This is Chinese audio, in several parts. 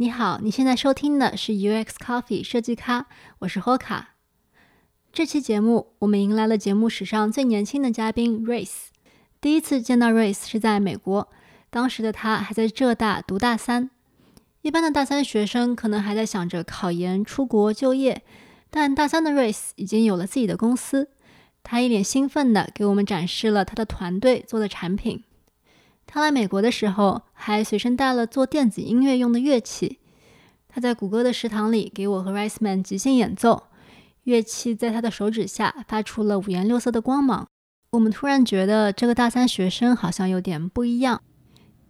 你好，你现在收听的是 UX Coffee 设计咖，我是 Hoka。这期节目我们迎来了节目史上最年轻的嘉宾 Race。第一次见到 Race 是在美国，当时的他还在浙大读大三。一般的大三学生可能还在想着考研、出国就业，但大三的 Race 已经有了自己的公司。他一脸兴奋地给我们展示了他的团队做的产品。他来美国的时候，还随身带了做电子音乐用的乐器。他在谷歌的食堂里给我和 Riceman 即兴演奏，乐器在他的手指下发出了五颜六色的光芒。我们突然觉得这个大三学生好像有点不一样。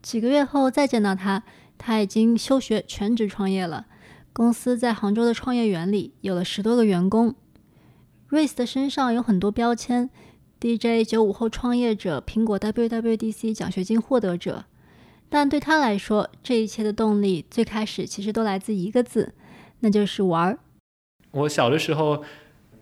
几个月后再见到他，他已经休学全职创业了。公司在杭州的创业园里有了十多个员工。Race 的身上有很多标签。DJ 九五后创业者，苹果 WWDC 奖学金获得者，但对他来说，这一切的动力最开始其实都来自一个字，那就是玩儿。我小的时候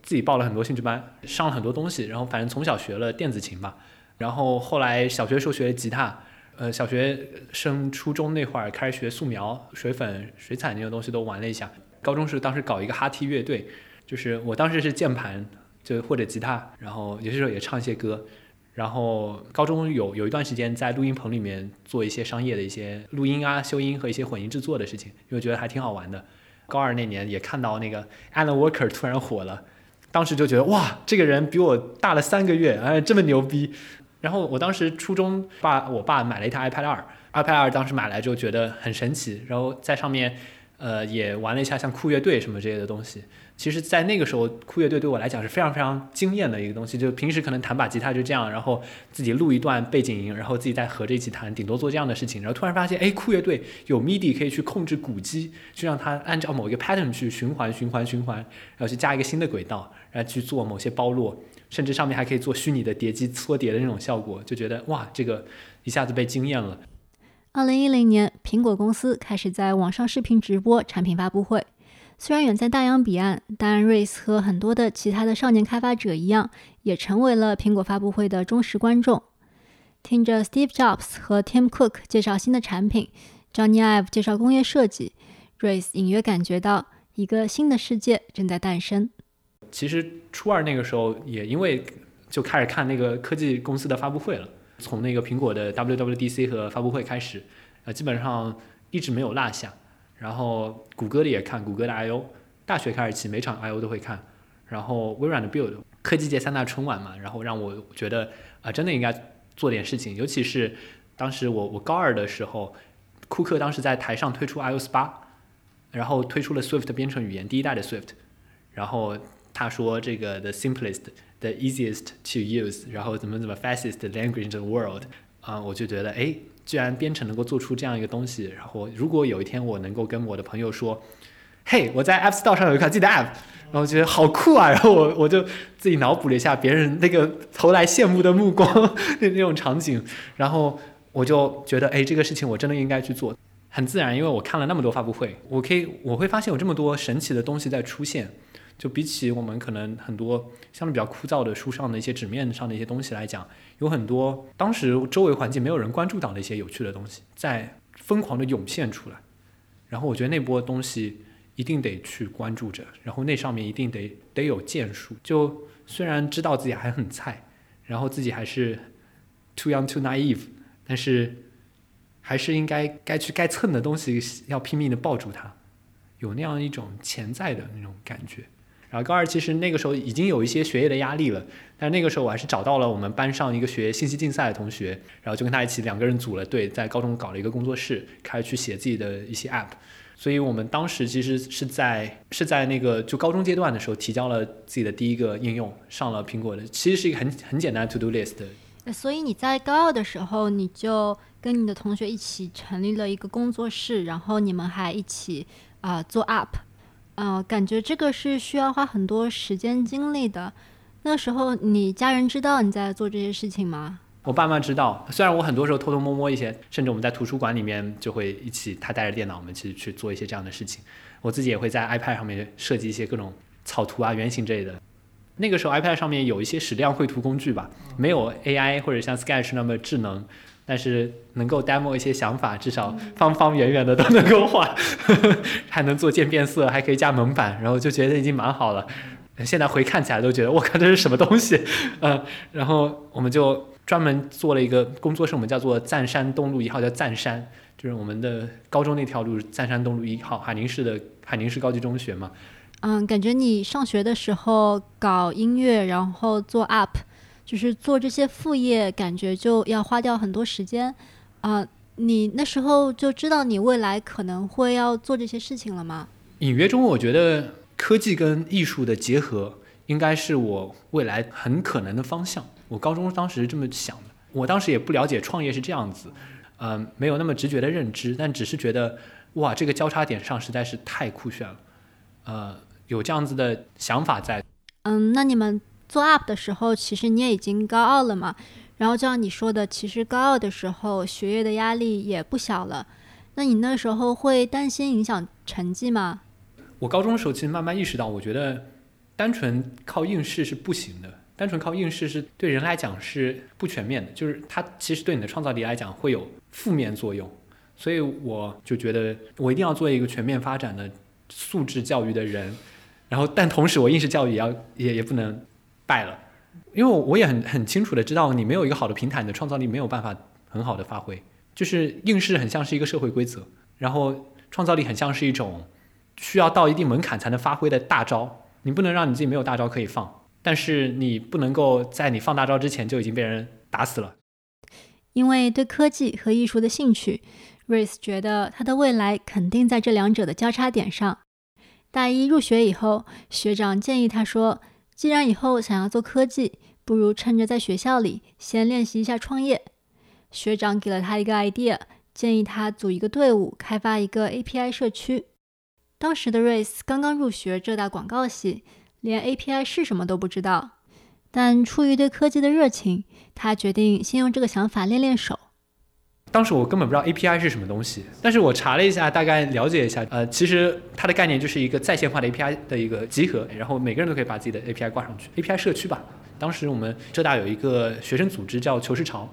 自己报了很多兴趣班，上了很多东西，然后反正从小学了电子琴吧，然后后来小学时候学吉他，呃，小学升初中那会儿开始学素描、水粉、水彩那些东西都玩了一下。高中时当时搞一个哈 T 乐队，就是我当时是键盘。就或者吉他，然后有些时候也唱一些歌，然后高中有有一段时间在录音棚里面做一些商业的一些录音啊、修音和一些混音制作的事情，因为觉得还挺好玩的。高二那年也看到那个 Alan Walker 突然火了，当时就觉得哇，这个人比我大了三个月，哎，这么牛逼。然后我当时初中爸我爸买了一台 iPad 二，iPad 二当时买来就觉得很神奇，然后在上面呃也玩了一下像酷乐队什么这些的东西。其实，在那个时候，酷乐队对我来讲是非常非常惊艳的一个东西。就平时可能弹把吉他就这样，然后自己录一段背景音，然后自己再合着一起弹，顶多做这样的事情。然后突然发现，哎，酷乐队有 MIDI 可以去控制鼓机，去让它按照某一个 pattern 去循环、循环、循环，然后去加一个新的轨道，然后去做某些包络，甚至上面还可以做虚拟的叠机搓叠的那种效果，就觉得哇，这个一下子被惊艳了。二零一零年，苹果公司开始在网上视频直播产品发布会。虽然远在大洋彼岸，但瑞斯和很多的其他的少年开发者一样，也成为了苹果发布会的忠实观众。听着 Steve Jobs 和 Tim Cook 介绍新的产品，Johnny Ive 介绍工业设计，瑞斯隐约感觉到一个新的世界正在诞生。其实初二那个时候，也因为就开始看那个科技公司的发布会了，从那个苹果的 WWDC 和发布会开始，呃，基本上一直没有落下。然后谷歌的也看，谷歌的 I/O，大学开始起每场 I/O 都会看。然后微软的 Build，科技界三大春晚嘛，然后让我觉得啊，真的应该做点事情。尤其是当时我我高二的时候，库克当时在台上推出 iOS 八，然后推出了 Swift 编程语言第一代的 Swift，然后他说这个 the simplest the easiest to use，然后怎么怎么 fastest language in the world，啊，我就觉得哎。居然编程能够做出这样一个东西，然后如果有一天我能够跟我的朋友说，嘿，我在 App Store 上有一款自己的 App，然后觉得好酷啊，然后我我就自己脑补了一下别人那个投来羡慕的目光那那种场景，然后我就觉得，哎，这个事情我真的应该去做，很自然，因为我看了那么多发布会，我可以我会发现有这么多神奇的东西在出现。就比起我们可能很多相对比较枯燥的书上的一些纸面上的一些东西来讲，有很多当时周围环境没有人关注到的一些有趣的东西在疯狂的涌现出来。然后我觉得那波东西一定得去关注着，然后那上面一定得得有建树。就虽然知道自己还很菜，然后自己还是 too young too naive，但是还是应该该去该蹭的东西要拼命的抱住它，有那样一种潜在的那种感觉。然后高二其实那个时候已经有一些学业的压力了，但那个时候我还是找到了我们班上一个学信息竞赛的同学，然后就跟他一起两个人组了队，在高中搞了一个工作室，开始去写自己的一些 app。所以我们当时其实是在是在那个就高中阶段的时候提交了自己的第一个应用，上了苹果的，其实是一个很很简单 to do list。所以你在高二的时候，你就跟你的同学一起成立了一个工作室，然后你们还一起啊做 app。嗯，感觉这个是需要花很多时间精力的。那时候你家人知道你在做这些事情吗？我爸妈知道，虽然我很多时候偷偷摸摸一些，甚至我们在图书馆里面就会一起，他带着电脑，我们去去做一些这样的事情。我自己也会在 iPad 上面设计一些各种草图啊、原型之类的。那个时候 iPad 上面有一些矢量绘图工具吧，没有 AI 或者像 Sketch 那么智能，但是能够 demo 一些想法，至少方方圆圆的都能够画，还能做渐变色，还可以加蒙版，然后就觉得已经蛮好了。现在回看起来都觉得，我靠，这是什么东西？嗯，然后我们就专门做了一个工作室，我们叫做赞山东路一号，叫赞山，就是我们的高中那条路，赞山东路一号，海宁市的海宁市高级中学嘛。嗯，感觉你上学的时候搞音乐，然后做 up，就是做这些副业，感觉就要花掉很多时间。啊，你那时候就知道你未来可能会要做这些事情了吗？隐约中，我觉得。科技跟艺术的结合，应该是我未来很可能的方向。我高中当时是这么想的，我当时也不了解创业是这样子，嗯，没有那么直觉的认知，但只是觉得，哇，这个交叉点上实在是太酷炫了，呃，有这样子的想法在。嗯，那你们做 UP 的时候，其实你也已经高二了嘛？然后就像你说的，其实高二的时候学业的压力也不小了，那你那时候会担心影响成绩吗？我高中的时候，其实慢慢意识到，我觉得单纯靠应试是不行的。单纯靠应试是对人来讲是不全面的，就是它其实对你的创造力来讲会有负面作用。所以我就觉得，我一定要做一个全面发展的素质教育的人。然后，但同时我应试教育也要也也不能败了，因为我也很很清楚的知道，你没有一个好的平台，你的创造力没有办法很好的发挥。就是应试很像是一个社会规则，然后创造力很像是一种。需要到一定门槛才能发挥的大招，你不能让你自己没有大招可以放，但是你不能够在你放大招之前就已经被人打死了。因为对科技和艺术的兴趣，瑞斯觉得他的未来肯定在这两者的交叉点上。大一入学以后，学长建议他说：“既然以后想要做科技，不如趁着在学校里先练习一下创业。”学长给了他一个 idea，建议他组一个队伍，开发一个 API 社区。当时的瑞斯刚刚入学浙大广告系，连 API 是什么都不知道。但出于对科技的热情，他决定先用这个想法练练手。当时我根本不知道 API 是什么东西，但是我查了一下，大概了解一下。呃，其实它的概念就是一个在线化的 API 的一个集合，然后每个人都可以把自己的 API 挂上去，API 社区吧。当时我们浙大有一个学生组织叫求是潮。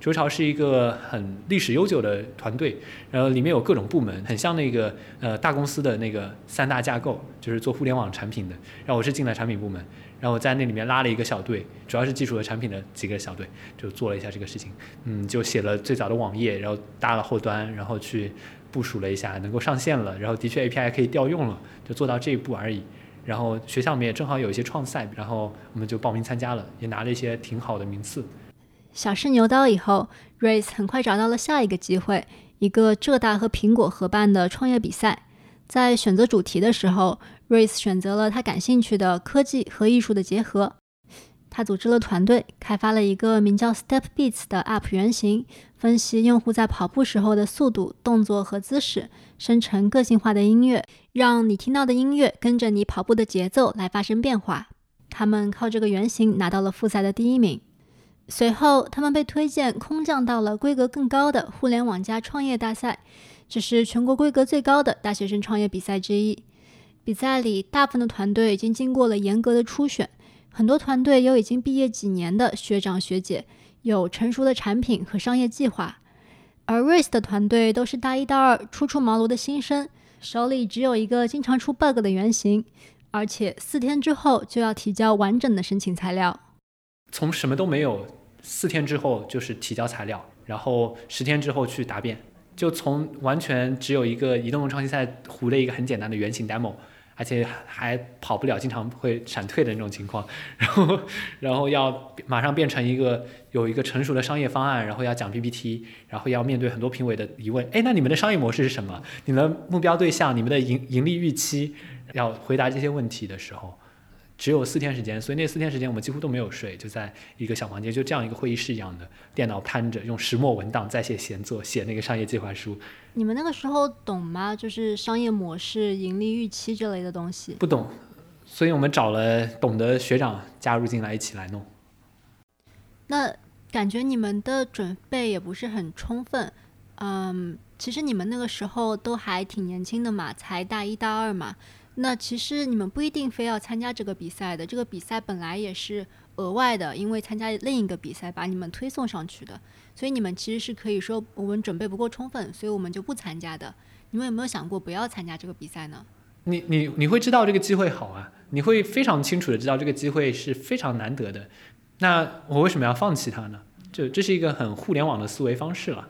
球潮是一个很历史悠久的团队，然后里面有各种部门，很像那个呃大公司的那个三大架构，就是做互联网产品的。然后我是进了产品部门，然后我在那里面拉了一个小队，主要是技术和产品的几个小队，就做了一下这个事情。嗯，就写了最早的网页，然后搭了后端，然后去部署了一下，能够上线了。然后的确 API 可以调用了，就做到这一步而已。然后学校里面也正好有一些创赛，然后我们就报名参加了，也拿了一些挺好的名次。小试牛刀以后，Race 很快找到了下一个机会，一个浙大和苹果合办的创业比赛。在选择主题的时候，Race 选择了他感兴趣的科技和艺术的结合。他组织了团队，开发了一个名叫 Step Beats 的 App 原型，分析用户在跑步时候的速度、动作和姿势，生成个性化的音乐，让你听到的音乐跟着你跑步的节奏来发生变化。他们靠这个原型拿到了复赛的第一名。随后，他们被推荐空降到了规格更高的互联网加创业大赛，这是全国规格最高的大学生创业比赛之一。比赛里，大部分的团队已经经过了严格的初选，很多团队有已经毕业几年的学长学姐，有成熟的产品和商业计划。而 Race 的团队都是大一、大二初出茅庐的新生，手里只有一个经常出 bug 的原型，而且四天之后就要提交完整的申请材料。从什么都没有，四天之后就是提交材料，然后十天之后去答辩，就从完全只有一个移动创新赛糊了一个很简单的原型 demo，而且还跑不了，经常会闪退的那种情况，然后然后要马上变成一个有一个成熟的商业方案，然后要讲 PPT，然后要面对很多评委的疑问，哎，那你们的商业模式是什么？你们的目标对象，你们的盈盈利预期，要回答这些问题的时候。只有四天时间，所以那四天时间我们几乎都没有睡，就在一个小房间，就这样一个会议室一样的电脑摊着，用石墨文档在写闲作，写那个商业计划书。你们那个时候懂吗？就是商业模式、盈利预期这类的东西？不懂，所以我们找了懂的学长加入进来一起来弄。那感觉你们的准备也不是很充分。嗯，其实你们那个时候都还挺年轻的嘛，才大一大二嘛。那其实你们不一定非要参加这个比赛的，这个比赛本来也是额外的，因为参加另一个比赛把你们推送上去的，所以你们其实是可以说我们准备不够充分，所以我们就不参加的。你们有没有想过不要参加这个比赛呢？你你你会知道这个机会好啊，你会非常清楚的知道这个机会是非常难得的。那我为什么要放弃它呢？就这是一个很互联网的思维方式了，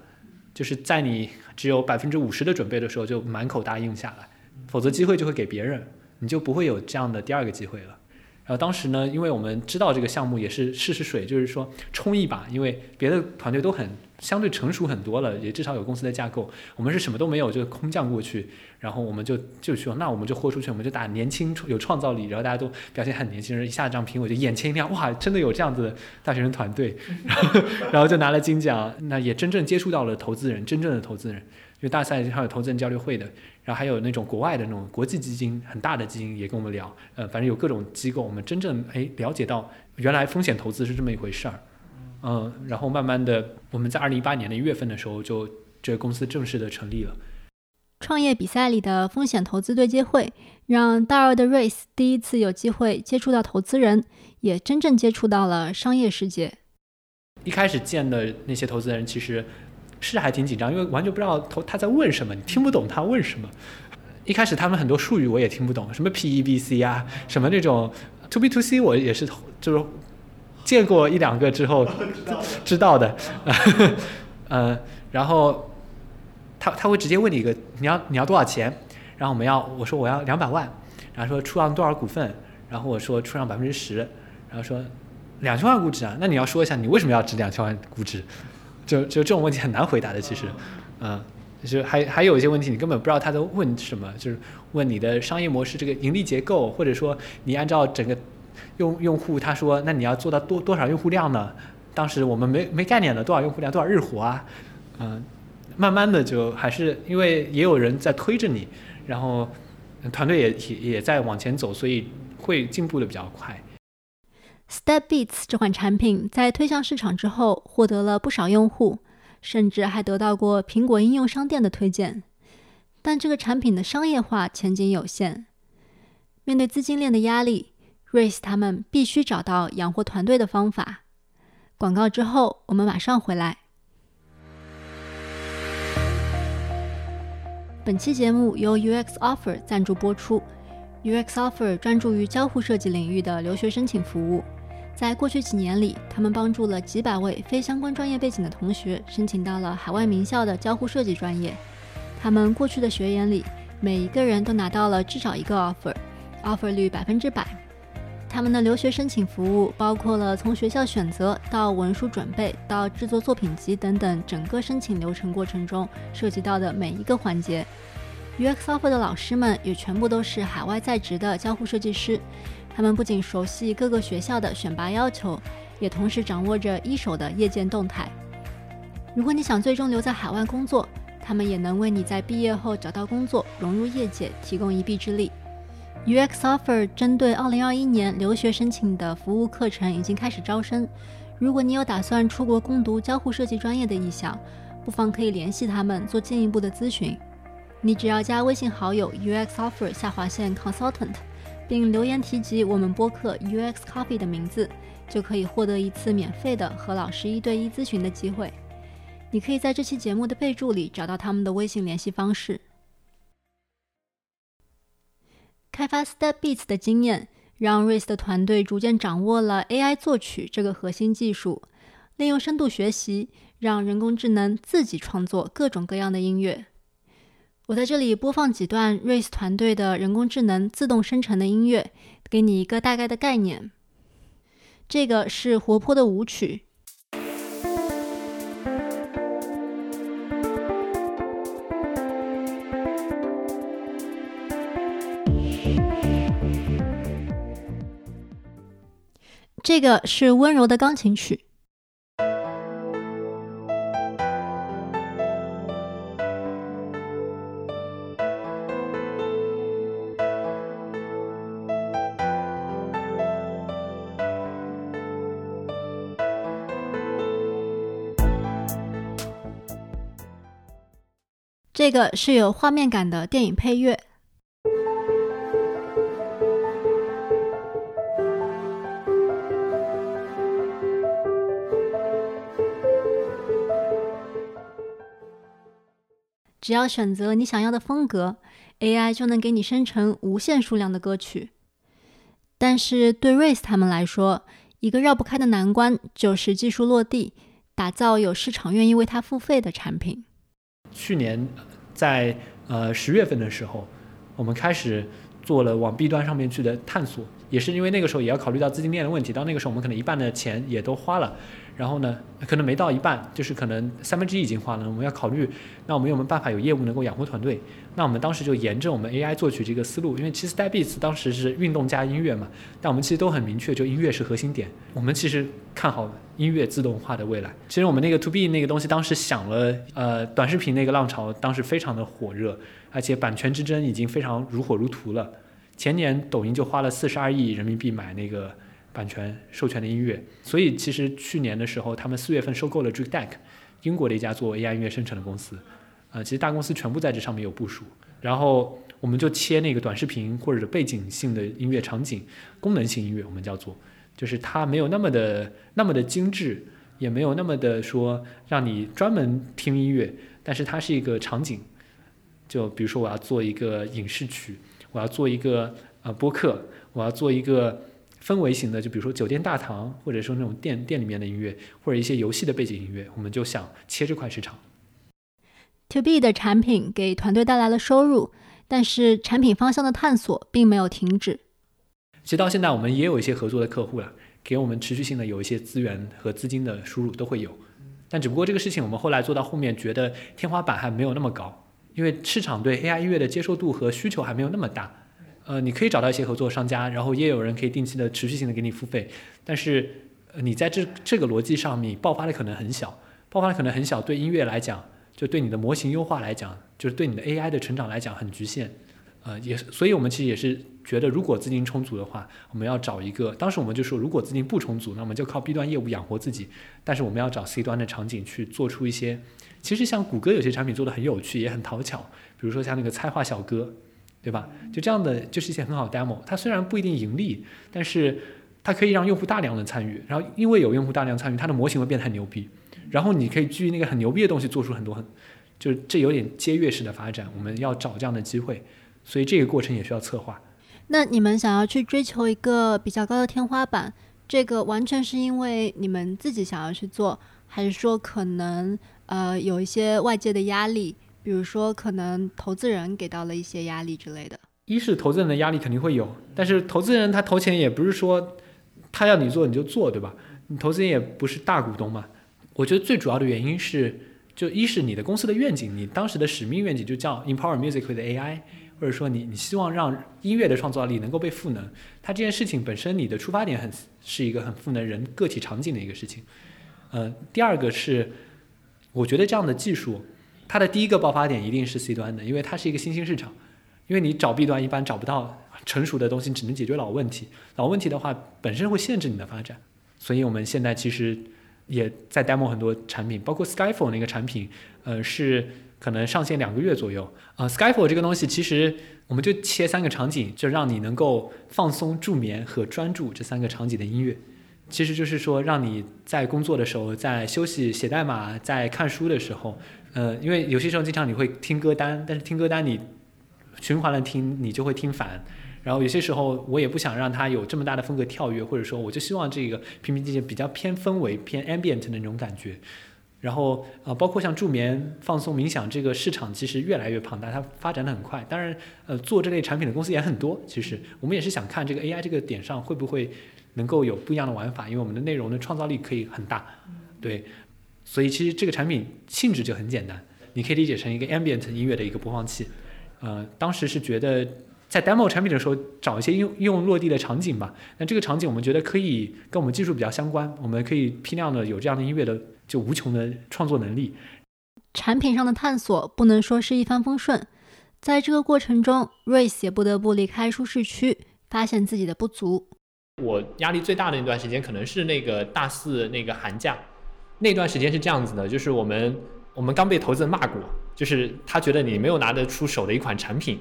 就是在你只有百分之五十的准备的时候就满口答应下来。否则机会就会给别人，你就不会有这样的第二个机会了。然后当时呢，因为我们知道这个项目也是试试水，就是说冲一把，因为别的团队都很相对成熟很多了，也至少有公司的架构，我们是什么都没有，就空降过去，然后我们就就说，那我们就豁出去，我们就打年轻有创造力，然后大家都表现很年轻人，一下这样评，我就眼前一亮，哇，真的有这样子的大学生团队，然后然后就拿了金奖，那也真正接触到了投资人，真正的投资人，因为大赛还有投资人交流会的。然后还有那种国外的那种国际基金，很大的基金也跟我们聊，呃，反正有各种机构，我们真正哎了解到原来风险投资是这么一回事儿，嗯，然后慢慢的，我们在二零一八年的一月份的时候，就这个公司正式的成立了。创业比赛里的风险投资对接会，让大二的 Race 第一次有机会接触到投资人，也真正接触到了商业世界。一开始见的那些投资人，其实。是还挺紧张，因为完全不知道他他在问什么，你听不懂他问什么。一开始他们很多术语我也听不懂，什么 PEBC 啊，什么那种 To B To C，我也是就是见过一两个之后知道的。呃，然后他他会直接问你一个，你要你要多少钱？然后我们要我说我要两百万，然后说出让多少股份？然后我说出让百分之十，然后说两千万估值啊，那你要说一下你为什么要值两千万估值？就就这种问题很难回答的，其实，嗯，就还还有一些问题你根本不知道他在问什么，就是问你的商业模式这个盈利结构，或者说你按照整个用用户，他说那你要做到多多少用户量呢？当时我们没没概念的，多少用户量，多少日活啊？嗯，慢慢的就还是因为也有人在推着你，然后团队也也也在往前走，所以会进步的比较快。StepBeats 这款产品在推向市场之后，获得了不少用户，甚至还得到过苹果应用商店的推荐。但这个产品的商业化前景有限。面对资金链的压力，Race 他们必须找到养活团队的方法。广告之后，我们马上回来。本期节目由 UX Offer 赞助播出。UX Offer 专注于交互设计领域的留学申请服务。在过去几年里，他们帮助了几百位非相关专业背景的同学申请到了海外名校的交互设计专业。他们过去的学员里，每一个人都拿到了至少一个 offer，offer 率百分之百。他们的留学申请服务包括了从学校选择到文书准备到制作作品集等等整个申请流程过程中涉及到的每一个环节。UX offer 的老师们也全部都是海外在职的交互设计师。他们不仅熟悉各个学校的选拔要求，也同时掌握着一手的业界动态。如果你想最终留在海外工作，他们也能为你在毕业后找到工作、融入业界提供一臂之力。UX Offer 针对2021年留学申请的服务课程已经开始招生。如果你有打算出国攻读交互设计专业的意向，不妨可以联系他们做进一步的咨询。你只要加微信好友 UX Offer 下划线 Consultant。并留言提及我们播客 UX Coffee 的名字，就可以获得一次免费的和老师一对一咨询的机会。你可以在这期节目的备注里找到他们的微信联系方式。开发 Step Beats 的经验，让 Race 的团队逐渐掌握了 AI 作曲这个核心技术，利用深度学习，让人工智能自己创作各种各样的音乐。我在这里播放几段 Race 团队的人工智能自动生成的音乐，给你一个大概的概念。这个是活泼的舞曲，这个是温柔的钢琴曲。这个是有画面感的电影配乐。只要选择你想要的风格，AI 就能给你生成无限数量的歌曲。但是对 RACE 他们来说，一个绕不开的难关就是技术落地，打造有市场愿意为它付费的产品。去年。在呃十月份的时候，我们开始做了往 B 端上面去的探索，也是因为那个时候也要考虑到资金链的问题，到那个时候我们可能一半的钱也都花了。然后呢，可能没到一半，就是可能三分之一已经花了。我们要考虑，那我们有没有办法有业务能够养活团队？那我们当时就沿着我们 AI 作曲这个思路，因为其实 Deadbeats 当时是运动加音乐嘛，但我们其实都很明确，就音乐是核心点。我们其实看好音乐自动化的未来。其实我们那个 To B 那个东西，当时想了，呃，短视频那个浪潮当时非常的火热，而且版权之争已经非常如火如荼了。前年抖音就花了四十二亿人民币买那个。版权授权的音乐，所以其实去年的时候，他们四月份收购了 Drake Deck，英国的一家做 AI 音乐生成的公司。呃，其实大公司全部在这上面有部署。然后我们就切那个短视频或者背景性的音乐场景，功能性音乐我们叫做，就是它没有那么的那么的精致，也没有那么的说让你专门听音乐，但是它是一个场景。就比如说我要做一个影视曲，我要做一个呃播客，我要做一个。氛围型的，就比如说酒店大堂，或者说那种店店里面的音乐，或者一些游戏的背景音乐，我们就想切这块市场。To B 的产品给团队带来了收入，但是产品方向的探索并没有停止。其实到现在，我们也有一些合作的客户了，给我们持续性的有一些资源和资金的输入都会有。但只不过这个事情，我们后来做到后面，觉得天花板还没有那么高，因为市场对 AI 音乐的接受度和需求还没有那么大。呃，你可以找到一些合作商家，然后也有人可以定期的、持续性的给你付费，但是，呃，你在这这个逻辑上面爆发的可能很小，爆发的可能很小，对音乐来讲，就对你的模型优化来讲，就是对你的 AI 的成长来讲很局限，呃，也所以我们其实也是觉得，如果资金充足的话，我们要找一个，当时我们就说，如果资金不充足，那我们就靠 B 端业务养活自己，但是我们要找 C 端的场景去做出一些，其实像谷歌有些产品做的很有趣，也很讨巧，比如说像那个猜话小哥。对吧？就这样的，就是一些很好的 demo。它虽然不一定盈利，但是它可以让用户大量的参与。然后因为有用户大量参与，它的模型会变得很牛逼。然后你可以基于那个很牛逼的东西做出很多很，就是这有点阶跃式的发展。我们要找这样的机会，所以这个过程也需要策划。那你们想要去追求一个比较高的天花板，这个完全是因为你们自己想要去做，还是说可能呃有一些外界的压力？比如说，可能投资人给到了一些压力之类的。一是投资人的压力肯定会有，但是投资人他投钱也不是说他要你做你就做，对吧？你投资人也不是大股东嘛。我觉得最主要的原因是，就一是你的公司的愿景，你当时的使命愿景就叫 Empower Music with AI，或者说你你希望让音乐的创造力能够被赋能。它这件事情本身，你的出发点很是一个很赋能人个体场景的一个事情。呃，第二个是，我觉得这样的技术。它的第一个爆发点一定是 C 端的，因为它是一个新兴市场。因为你找 B 端一般找不到成熟的东西，只能解决老问题。老问题的话，本身会限制你的发展。所以我们现在其实也在 demo 很多产品，包括 Skyfall 那个产品，呃，是可能上线两个月左右。啊，Skyfall 这个东西其实我们就切三个场景，就让你能够放松、助眠和专注这三个场景的音乐。其实就是说，让你在工作的时候、在休息、写代码、在看书的时候。呃，因为有些时候经常你会听歌单，但是听歌单你循环的听，你就会听烦。然后有些时候我也不想让它有这么大的风格跳跃，或者说我就希望这个平平静静、比较偏氛围、偏 ambient 的那种感觉。然后呃，包括像助眠、放松、冥想这个市场其实越来越庞大，它发展的很快。当然，呃，做这类产品的公司也很多。其实我们也是想看这个 AI 这个点上会不会能够有不一样的玩法，因为我们的内容的创造力可以很大。对。所以其实这个产品性质就很简单，你可以理解成一个 ambient 音乐的一个播放器。呃，当时是觉得在 demo 产品的时候找一些用用落地的场景吧。那这个场景我们觉得可以跟我们技术比较相关，我们可以批量的有这样的音乐的就无穷的创作能力。产品上的探索不能说是一帆风顺，在这个过程中，Race 也不得不离开舒适区，发现自己的不足。我压力最大的那段时间可能是那个大四那个寒假。那段时间是这样子的，就是我们我们刚被投资人骂过，就是他觉得你没有拿得出手的一款产品。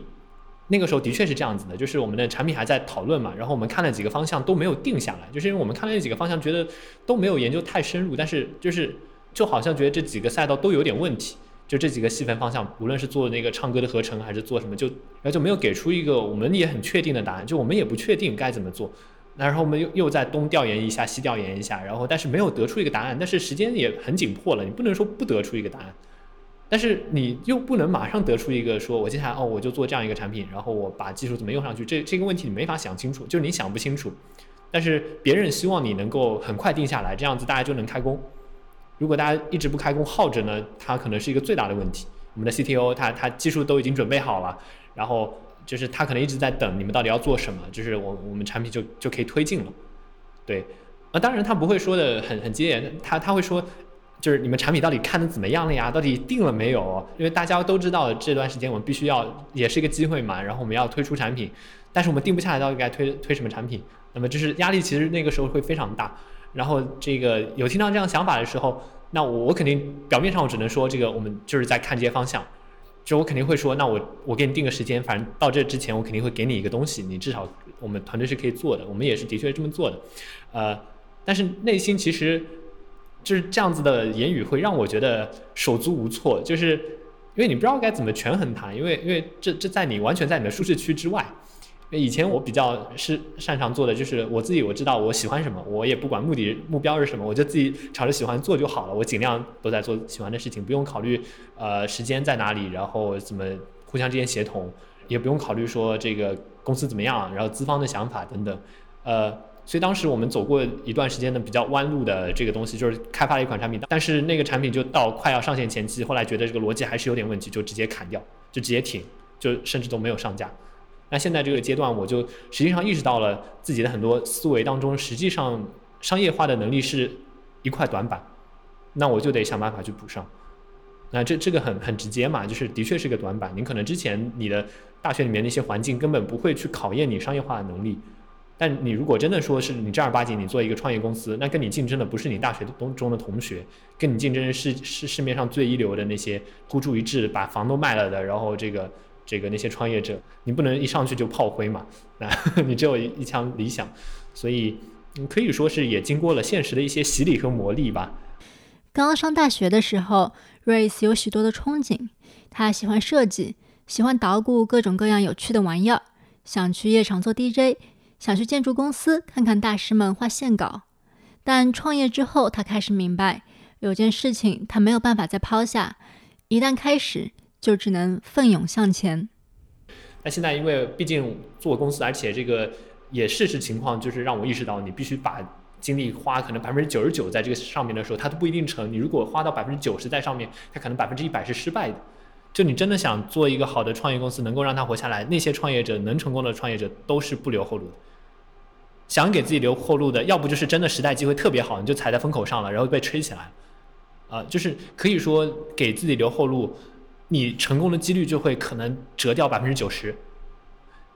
那个时候的确是这样子的，就是我们的产品还在讨论嘛，然后我们看了几个方向都没有定下来，就是因为我们看了那几个方向，觉得都没有研究太深入，但是就是就好像觉得这几个赛道都有点问题，就这几个细分方向，无论是做那个唱歌的合成，还是做什么，就然后就没有给出一个我们也很确定的答案，就我们也不确定该怎么做。那然后我们又又在东调研一下，西调研一下，然后但是没有得出一个答案。但是时间也很紧迫了，你不能说不得出一个答案，但是你又不能马上得出一个说，我接下来哦我就做这样一个产品，然后我把技术怎么用上去，这这个问题你没法想清楚，就是你想不清楚。但是别人希望你能够很快定下来，这样子大家就能开工。如果大家一直不开工耗着呢，它可能是一个最大的问题。我们的 CTO 他他技术都已经准备好了，然后。就是他可能一直在等你们到底要做什么，就是我我们产品就就可以推进了，对，啊当然他不会说的很很激烈，他他会说，就是你们产品到底看的怎么样了呀？到底定了没有？因为大家都知道这段时间我们必须要也是一个机会嘛，然后我们要推出产品，但是我们定不下来到底该推推什么产品，那么就是压力其实那个时候会非常大。然后这个有听到这样想法的时候，那我我肯定表面上我只能说这个我们就是在看这些方向。就我肯定会说，那我我给你定个时间，反正到这之前我肯定会给你一个东西，你至少我们团队是可以做的，我们也是的确这么做的，呃，但是内心其实就是这样子的言语会让我觉得手足无措，就是因为你不知道该怎么权衡它，因为因为这这在你完全在你的舒适区之外。以前我比较是擅长做的，就是我自己我知道我喜欢什么，我也不管目的目标是什么，我就自己朝着喜欢做就好了。我尽量都在做喜欢的事情，不用考虑呃时间在哪里，然后怎么互相之间协同，也不用考虑说这个公司怎么样，然后资方的想法等等。呃，所以当时我们走过一段时间的比较弯路的这个东西，就是开发了一款产品，但是那个产品就到快要上线前期，后来觉得这个逻辑还是有点问题，就直接砍掉，就直接停，就甚至都没有上架。那现在这个阶段，我就实际上意识到了自己的很多思维当中，实际上商业化的能力是一块短板，那我就得想办法去补上。那这这个很很直接嘛，就是的确是个短板。你可能之前你的大学里面那些环境根本不会去考验你商业化的能力，但你如果真的说是你正儿八经你做一个创业公司，那跟你竞争的不是你大学东中的同学，跟你竞争是是市面上最一流的那些孤注一掷把房都卖了的，然后这个。这个那些创业者，你不能一上去就炮灰嘛？那你只有一一腔理想，所以可以说是也经过了现实的一些洗礼和磨砺吧。刚刚上大学的时候，Race 有许多的憧憬，他喜欢设计，喜欢捣鼓各种各样有趣的玩意儿，想去夜场做 DJ，想去建筑公司看看大师们画线稿。但创业之后，他开始明白，有件事情他没有办法再抛下，一旦开始。就只能奋勇向前。那现在因为毕竟做公司，而且这个也事实情况就是让我意识到，你必须把精力花可能百分之九十九在这个上面的时候，它都不一定成。你如果花到百分之九十在上面，它可能百分之一百是失败的。就你真的想做一个好的创业公司，能够让它活下来，那些创业者能成功的创业者都是不留后路的。想给自己留后路的，要不就是真的时代机会特别好，你就踩在风口上了，然后被吹起来。啊，就是可以说给自己留后路。你成功的几率就会可能折掉百分之九十。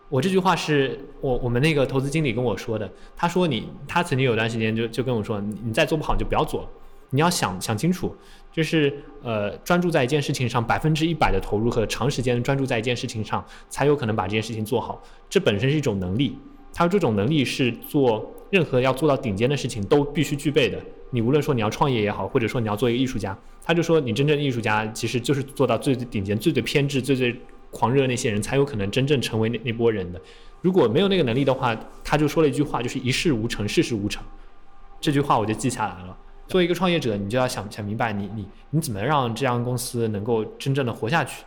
我这句话是我我们那个投资经理跟我说的。他说你他曾经有段时间就就跟我说，你你再做不好你就不要做了，你要想想清楚，就是呃专注在一件事情上百分之一百的投入和长时间专注在一件事情上，才有可能把这件事情做好。这本身是一种能力，他说这种能力是做任何要做到顶尖的事情都必须具备的。你无论说你要创业也好，或者说你要做一个艺术家，他就说你真正的艺术家其实就是做到最最顶尖、最最偏执、最最狂热那些人才有可能真正成为那那波人的。如果没有那个能力的话，他就说了一句话，就是一事无成，事事无成。这句话我就记下来了。作为一个创业者，你就要想想明白，你你你怎么让这家公司能够真正的活下去？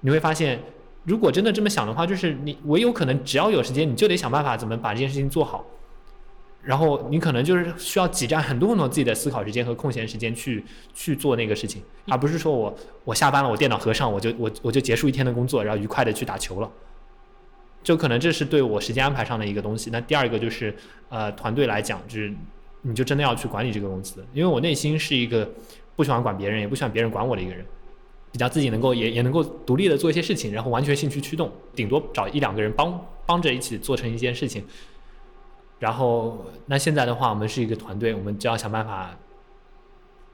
你会发现，如果真的这么想的话，就是你唯有可能只要有时间，你就得想办法怎么把这件事情做好。然后你可能就是需要挤占很多很多自己的思考时间和空闲时间去去做那个事情，而不是说我我下班了，我电脑合上，我就我我就结束一天的工作，然后愉快的去打球了。就可能这是对我时间安排上的一个东西。那第二个就是呃团队来讲，就是你就真的要去管理这个公司，因为我内心是一个不喜欢管别人，也不喜欢别人管我的一个人，比较自己能够也也能够独立的做一些事情，然后完全兴趣驱动，顶多找一两个人帮帮着一起做成一件事情。然后，那现在的话，我们是一个团队，我们就要想办法，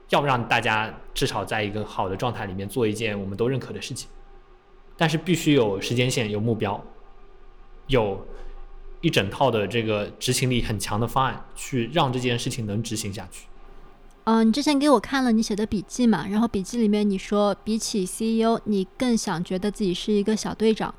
要让大家至少在一个好的状态里面做一件我们都认可的事情。但是必须有时间线、有目标，有一整套的这个执行力很强的方案，去让这件事情能执行下去。嗯，你之前给我看了你写的笔记嘛，然后笔记里面你说，比起 CEO，你更想觉得自己是一个小队长。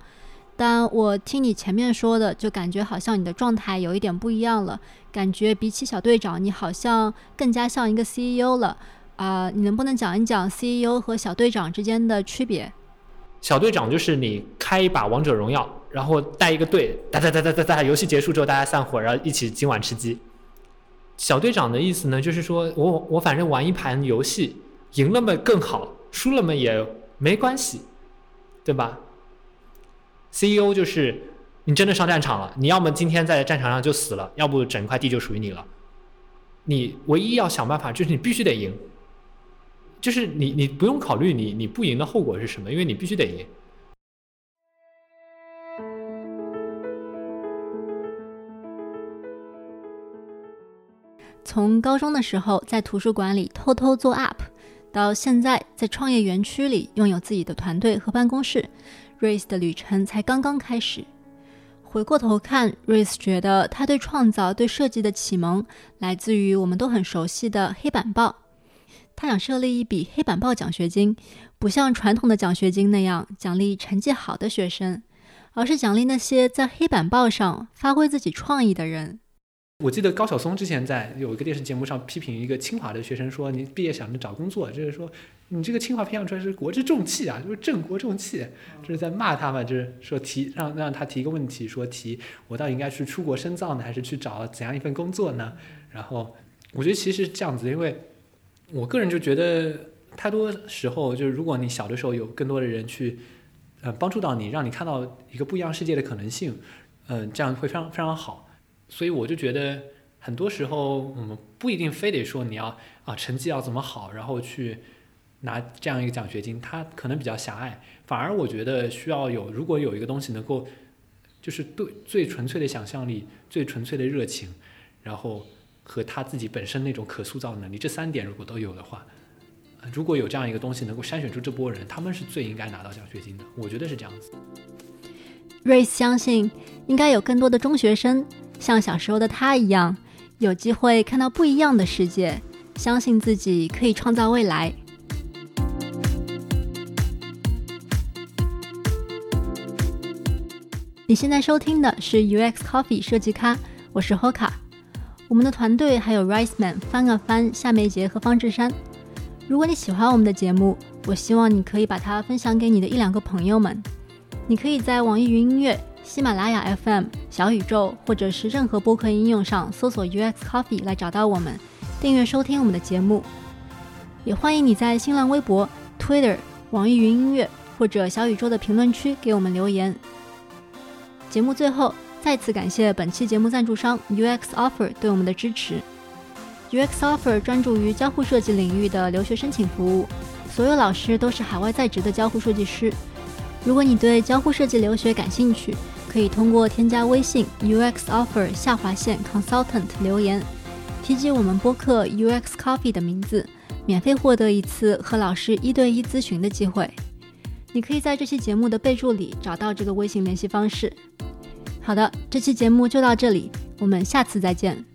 但我听你前面说的，就感觉好像你的状态有一点不一样了，感觉比起小队长，你好像更加像一个 CEO 了。啊，你能不能讲一讲 CEO 和小队长之间的区别？小队长就是你开一把王者荣耀，然后带一个队，哒哒哒哒哒哒，游戏结束之后大家散伙，然后一起今晚吃鸡。小队长的意思呢，就是说我我反正玩一盘游戏，赢了嘛更好，输了嘛也没关系，对吧？CEO 就是你真的上战场了，你要么今天在战场上就死了，要不整块地就属于你了。你唯一要想办法就是你必须得赢，就是你你不用考虑你你不赢的后果是什么，因为你必须得赢。从高中的时候在图书馆里偷偷做 App，到现在在创业园区里拥有自己的团队和办公室，Race 的旅程才刚刚开始。回过头看，Race 觉得他对创造、对设计的启蒙来自于我们都很熟悉的黑板报。他想设立一笔黑板报奖学金，不像传统的奖学金那样奖励成绩好的学生，而是奖励那些在黑板报上发挥自己创意的人。我记得高晓松之前在有一个电视节目上批评一个清华的学生说：“你毕业想着找工作，就是说你这个清华培养出来是国之重器啊，就是镇国重器。”就是在骂他嘛，就是说提让让他提一个问题，说提我到底应该去出国深造呢，还是去找怎样一份工作呢？然后我觉得其实这样子，因为我个人就觉得太多时候就是如果你小的时候有更多的人去呃帮助到你，让你看到一个不一样世界的可能性，嗯，这样会非常非常好。所以我就觉得，很多时候我们不一定非得说你要啊成绩要怎么好，然后去拿这样一个奖学金，它可能比较狭隘。反而我觉得需要有，如果有一个东西能够，就是对最纯粹的想象力、最纯粹的热情，然后和他自己本身那种可塑造能力，这三点如果都有的话，如果有这样一个东西能够筛选出这波人，他们是最应该拿到奖学金的。我觉得是这样子。瑞斯相信，应该有更多的中学生。像小时候的他一样，有机会看到不一样的世界，相信自己可以创造未来。你现在收听的是 UX Coffee 设计咖，我是 Hoka。我们的团队还有 Riceman、翻啊翻、夏梅杰和方志山。如果你喜欢我们的节目，我希望你可以把它分享给你的一两个朋友们。你可以在网易云音乐。喜马拉雅 FM、小宇宙或者是任何播客应用上搜索 UX Coffee 来找到我们，订阅收听我们的节目。也欢迎你在新浪微博、Twitter、网易云音乐或者小宇宙的评论区给我们留言。节目最后再次感谢本期节目赞助商 UX Offer 对我们的支持。UX Offer 专注于交互设计领域的留学申请服务，所有老师都是海外在职的交互设计师。如果你对交互设计留学感兴趣，可以通过添加微信 UX Offer 下划线 Consultant 留言，提及我们播客 UX Coffee 的名字，免费获得一次和老师一对一咨询的机会。你可以在这期节目的备注里找到这个微信联系方式。好的，这期节目就到这里，我们下次再见。